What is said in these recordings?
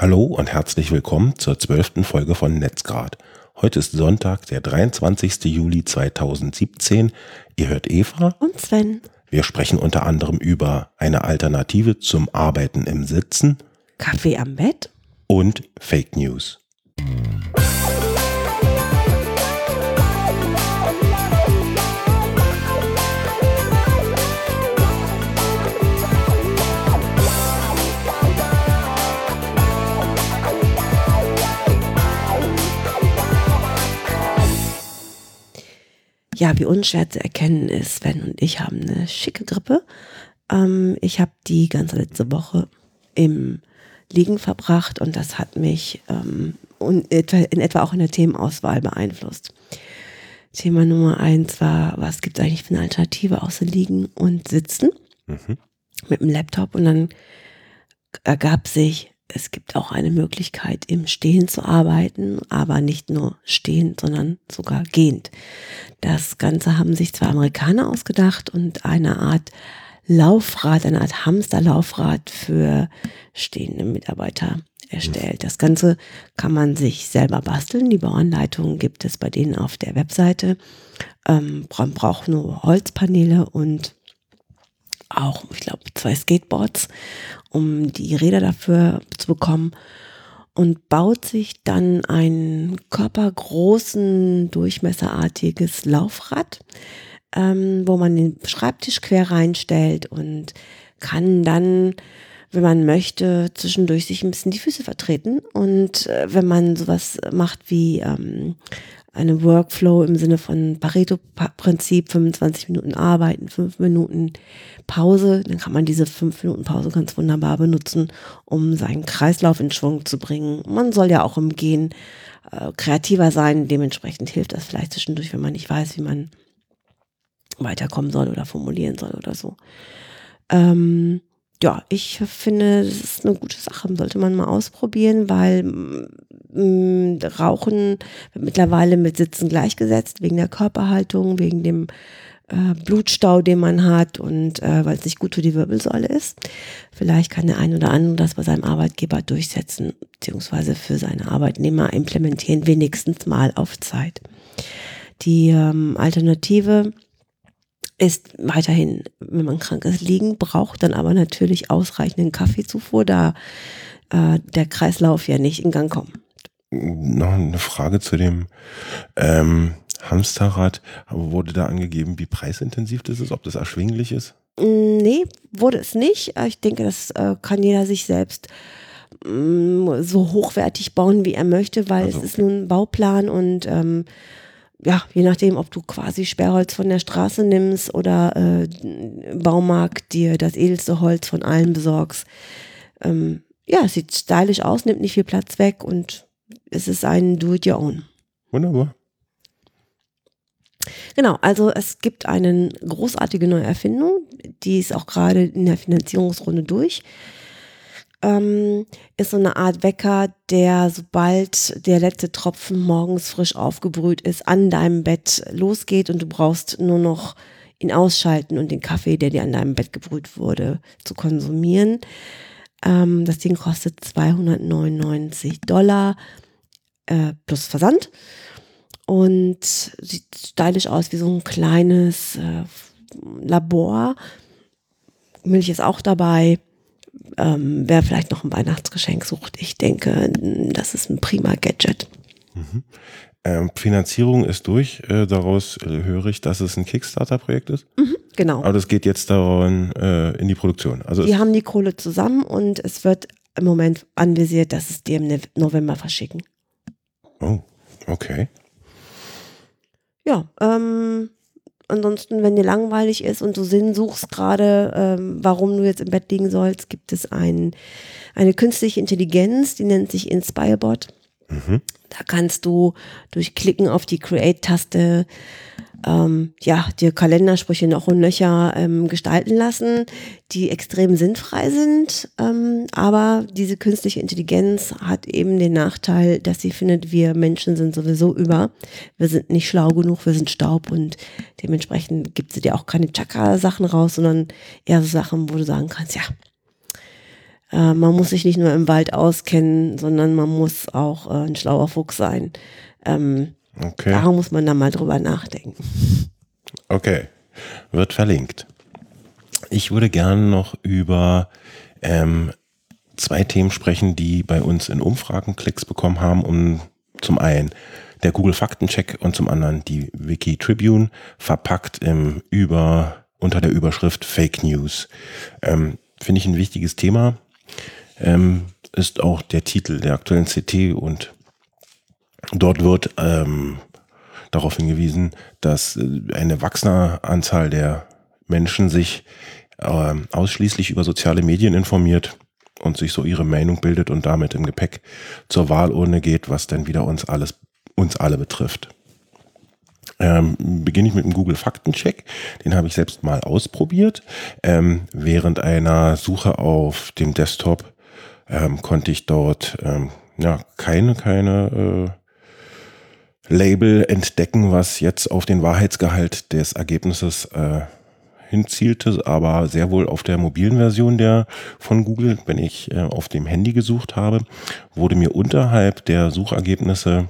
Hallo und herzlich willkommen zur zwölften Folge von Netzgrad. Heute ist Sonntag, der 23. Juli 2017. Ihr hört Eva und Sven. Wir sprechen unter anderem über eine Alternative zum Arbeiten im Sitzen, Kaffee am Bett und Fake News. Ja, wie unschwer zu erkennen ist, Sven und ich haben eine schicke Grippe. Ähm, ich habe die ganze letzte Woche im Liegen verbracht und das hat mich ähm, in etwa auch in der Themenauswahl beeinflusst. Thema Nummer eins war, was gibt es eigentlich für eine Alternative außer Liegen und Sitzen mhm. mit dem Laptop und dann ergab sich, es gibt auch eine Möglichkeit, im Stehen zu arbeiten, aber nicht nur stehend, sondern sogar gehend. Das Ganze haben sich zwei Amerikaner ausgedacht und eine Art Laufrad, eine Art Hamsterlaufrad für stehende Mitarbeiter erstellt. Das Ganze kann man sich selber basteln. Die Bauanleitung gibt es bei denen auf der Webseite. Ähm, man braucht nur Holzpaneele und auch, ich glaube, zwei Skateboards, um die Räder dafür zu bekommen und baut sich dann ein körpergroßen, durchmesserartiges Laufrad, ähm, wo man den Schreibtisch quer reinstellt und kann dann, wenn man möchte, zwischendurch sich ein bisschen die Füße vertreten. Und äh, wenn man sowas macht wie ähm, eine Workflow im Sinne von Pareto-Prinzip, 25 Minuten arbeiten, 5 Minuten Pause, dann kann man diese 5 Minuten Pause ganz wunderbar benutzen, um seinen Kreislauf in Schwung zu bringen. Man soll ja auch im Gehen äh, kreativer sein, dementsprechend hilft das vielleicht zwischendurch, wenn man nicht weiß, wie man weiterkommen soll oder formulieren soll oder so. Ähm, ja, ich finde, das ist eine gute Sache, sollte man mal ausprobieren, weil mh, Rauchen wird mittlerweile mit Sitzen gleichgesetzt, wegen der Körperhaltung, wegen dem äh, Blutstau, den man hat und äh, weil es nicht gut für die Wirbelsäule ist. Vielleicht kann der ein oder andere das bei seinem Arbeitgeber durchsetzen, beziehungsweise für seine Arbeitnehmer implementieren, wenigstens mal auf Zeit. Die ähm, Alternative ist weiterhin, wenn man krank ist, liegen, braucht dann aber natürlich ausreichenden Kaffeezufuhr, da äh, der Kreislauf ja nicht in Gang kommt. Noch eine Frage zu dem ähm, Hamsterrad. Wurde da angegeben, wie preisintensiv das ist, ob das erschwinglich ist? Mm, nee, wurde es nicht. Ich denke, das äh, kann jeder sich selbst mm, so hochwertig bauen, wie er möchte, weil also, es ist nun ein Bauplan und ähm, ja, je nachdem, ob du quasi Sperrholz von der Straße nimmst oder äh, Baumarkt dir das edelste Holz von allen besorgst. Ähm, ja, es sieht stylisch aus, nimmt nicht viel Platz weg und es ist ein Do-it-your-own. Wunderbar. Genau, also es gibt eine großartige neue Erfindung, die ist auch gerade in der Finanzierungsrunde durch ähm, ist so eine Art Wecker, der sobald der letzte Tropfen morgens frisch aufgebrüht ist, an deinem Bett losgeht und du brauchst nur noch ihn ausschalten und den Kaffee, der dir an deinem Bett gebrüht wurde, zu konsumieren. Ähm, das Ding kostet 299 Dollar äh, plus Versand und sieht stylisch aus wie so ein kleines äh, Labor. Milch ist auch dabei ähm, wer vielleicht noch ein Weihnachtsgeschenk sucht, ich denke, das ist ein prima Gadget. Mhm. Ähm, Finanzierung ist durch. Äh, daraus äh, höre ich, dass es ein Kickstarter-Projekt ist. Mhm, genau. Aber das geht jetzt daran äh, in die Produktion. Also die haben die Kohle zusammen und es wird im Moment anvisiert, dass es die im November verschicken. Oh, okay. Ja, ähm, ansonsten, wenn dir langweilig ist und du Sinn suchst gerade, ähm, warum du jetzt im Bett liegen sollst, gibt es ein, eine künstliche Intelligenz, die nennt sich Inspirebot. Mhm. Da kannst du durch Klicken auf die Create-Taste ähm, ja, dir Kalendersprüche noch und nöcher ähm, gestalten lassen, die extrem sinnfrei sind. Ähm, aber diese künstliche Intelligenz hat eben den Nachteil, dass sie findet, wir Menschen sind sowieso über. Wir sind nicht schlau genug, wir sind Staub und dementsprechend gibt sie dir auch keine Chakra-Sachen raus, sondern eher so Sachen, wo du sagen kannst, ja, äh, man muss sich nicht nur im Wald auskennen, sondern man muss auch äh, ein schlauer Fuchs sein. Ähm, okay. Darum muss man da mal drüber nachdenken. Okay, wird verlinkt. Ich würde gerne noch über ähm, zwei Themen sprechen, die bei uns in Umfragen Klicks bekommen haben. Um zum einen der Google Faktencheck und zum anderen die Wiki Tribune verpackt im über unter der Überschrift Fake News. Ähm, Finde ich ein wichtiges Thema. Ähm, ist auch der Titel der aktuellen CT und dort wird ähm, darauf hingewiesen, dass äh, eine wachsende Anzahl der Menschen sich äh, ausschließlich über soziale Medien informiert und sich so ihre Meinung bildet und damit im Gepäck zur Wahlurne geht, was dann wieder uns alles, uns alle betrifft. Ähm, beginne ich mit dem Google Faktencheck. Den habe ich selbst mal ausprobiert. Ähm, während einer Suche auf dem Desktop ähm, konnte ich dort ähm, ja keine keine äh, Label entdecken, was jetzt auf den Wahrheitsgehalt des Ergebnisses äh, hinzielte, aber sehr wohl auf der mobilen Version der von Google, wenn ich äh, auf dem Handy gesucht habe, wurde mir unterhalb der Suchergebnisse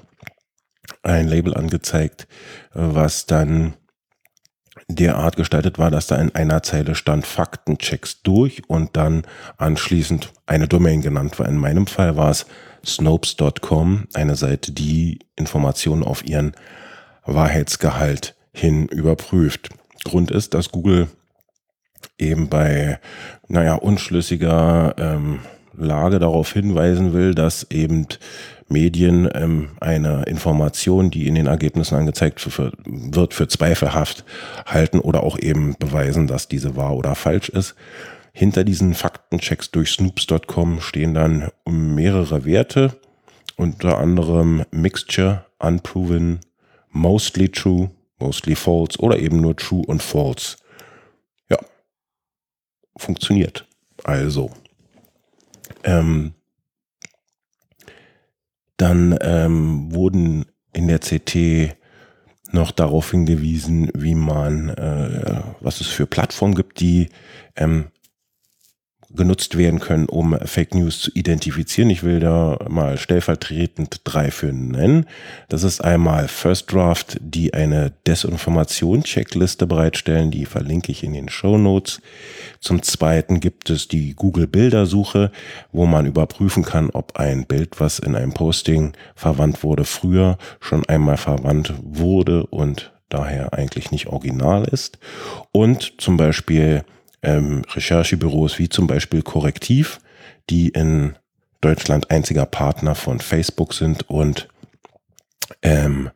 ein Label angezeigt, äh, was dann derart gestaltet war, dass da in einer Zeile stand Faktenchecks durch und dann anschließend eine Domain genannt war. In meinem Fall war es snopes.com, eine Seite, die Informationen auf ihren Wahrheitsgehalt hin überprüft. Grund ist, dass Google eben bei, naja, unschlüssiger ähm, Lage darauf hinweisen will, dass eben Medien ähm, eine Information, die in den Ergebnissen angezeigt für, wird, für zweifelhaft halten oder auch eben beweisen, dass diese wahr oder falsch ist. Hinter diesen Faktenchecks durch snoops.com stehen dann mehrere Werte, unter anderem Mixture, Unproven, Mostly True, Mostly False oder eben nur True und False. Ja, funktioniert. Also, ähm, dann ähm, wurden in der CT noch darauf hingewiesen, wie man, äh, was es für Plattformen gibt, die ähm, genutzt werden können, um Fake News zu identifizieren. Ich will da mal stellvertretend drei für nennen. Das ist einmal First Draft, die eine Desinformation-Checkliste bereitstellen, die verlinke ich in den Show Notes. Zum zweiten gibt es die Google Bildersuche, wo man überprüfen kann, ob ein Bild, was in einem Posting verwandt wurde, früher schon einmal verwandt wurde und daher eigentlich nicht original ist. Und zum Beispiel ähm, Recherchebüros wie zum Beispiel Korrektiv, die in Deutschland einziger Partner von Facebook sind und ähm,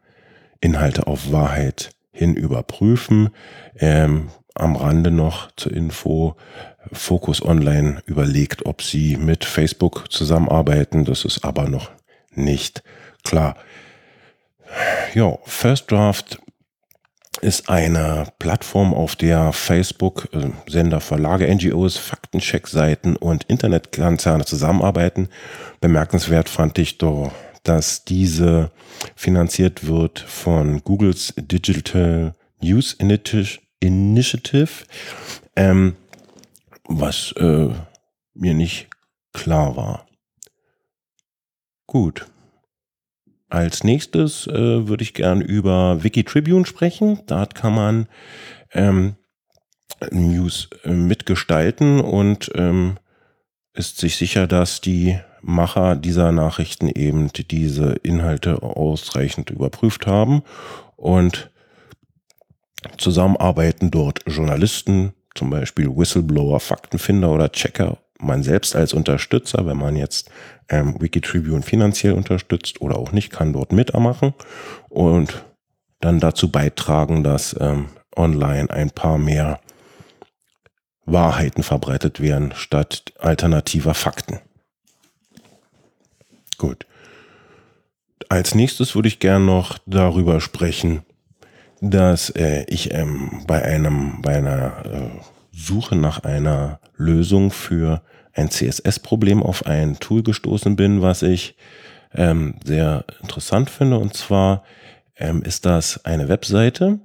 Inhalte auf Wahrheit hin überprüfen. Ähm, am Rande noch zur Info, Focus Online überlegt, ob sie mit Facebook zusammenarbeiten. Das ist aber noch nicht klar. Ja, First Draft ist eine Plattform, auf der Facebook, äh, Sender, Verlage, NGOs, Faktencheck-Seiten und Internetkonzerne zusammenarbeiten. Bemerkenswert fand ich doch, dass diese finanziert wird von Googles Digital News Initiative, ähm, was äh, mir nicht klar war. Gut. Als nächstes äh, würde ich gern über Wikitribune sprechen. Dort kann man ähm, News äh, mitgestalten und ähm, ist sich sicher, dass die Macher dieser Nachrichten eben diese Inhalte ausreichend überprüft haben und zusammenarbeiten dort Journalisten, zum Beispiel Whistleblower, Faktenfinder oder Checker man selbst als Unterstützer, wenn man jetzt ähm, Wikitribune finanziell unterstützt oder auch nicht, kann dort mitmachen und dann dazu beitragen, dass ähm, online ein paar mehr Wahrheiten verbreitet werden statt alternativer Fakten. Gut. Als nächstes würde ich gern noch darüber sprechen, dass äh, ich ähm, bei einem bei einer äh, Suche nach einer Lösung für ein CSS-Problem auf ein Tool gestoßen bin, was ich ähm, sehr interessant finde. Und zwar ähm, ist das eine Webseite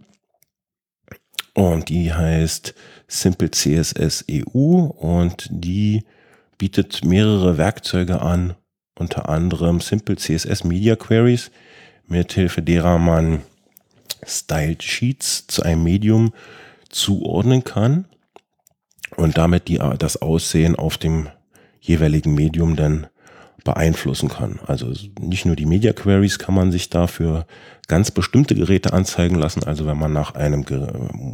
und die heißt Simple CSS EU und die bietet mehrere Werkzeuge an, unter anderem Simple CSS Media Queries, mithilfe derer man Styled Sheets zu einem Medium zuordnen kann und damit die, das Aussehen auf dem jeweiligen Medium dann beeinflussen kann. Also nicht nur die Media Queries kann man sich dafür ganz bestimmte Geräte anzeigen lassen. Also wenn man nach einem,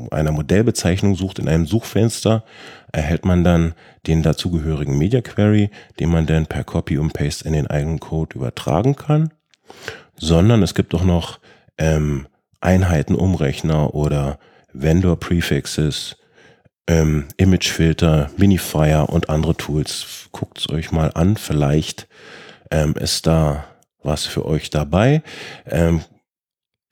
einer Modellbezeichnung sucht in einem Suchfenster, erhält man dann den dazugehörigen Media Query, den man dann per Copy und Paste in den eigenen Code übertragen kann. Sondern es gibt auch noch ähm, Einheitenumrechner oder Vendor Prefixes, ähm, Imagefilter, Minifier und andere Tools. Guckt es euch mal an. Vielleicht ähm, ist da was für euch dabei. Ähm,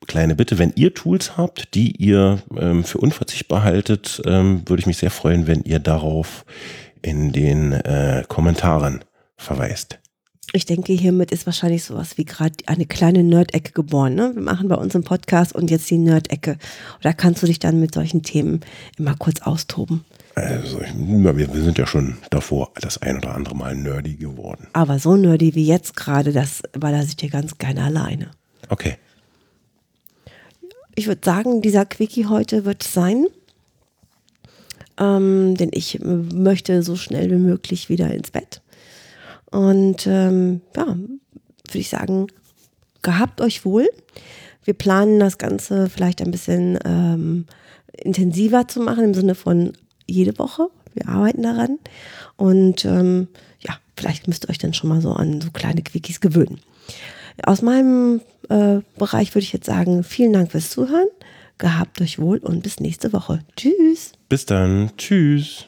kleine Bitte, wenn ihr Tools habt, die ihr ähm, für unverzichtbar haltet, ähm, würde ich mich sehr freuen, wenn ihr darauf in den äh, Kommentaren verweist. Ich denke, hiermit ist wahrscheinlich sowas wie gerade eine kleine Nerd-Ecke geboren. Ne? Wir machen bei uns einen Podcast und jetzt die Nerd-Ecke. Da kannst du dich dann mit solchen Themen immer kurz austoben. Also, wir, sind ja schon davor das ein oder andere Mal nerdy geworden. Aber so nerdy wie jetzt gerade, das überlasse ich dir ganz gerne alleine. Okay. Ich würde sagen, dieser Quickie heute wird sein. Ähm, denn ich möchte so schnell wie möglich wieder ins Bett. Und ähm, ja, würde ich sagen, gehabt euch wohl. Wir planen das Ganze vielleicht ein bisschen ähm, intensiver zu machen, im Sinne von jede Woche. Wir arbeiten daran. Und ähm, ja, vielleicht müsst ihr euch dann schon mal so an so kleine Quickies gewöhnen. Aus meinem äh, Bereich würde ich jetzt sagen, vielen Dank fürs Zuhören. Gehabt euch wohl und bis nächste Woche. Tschüss. Bis dann. Tschüss.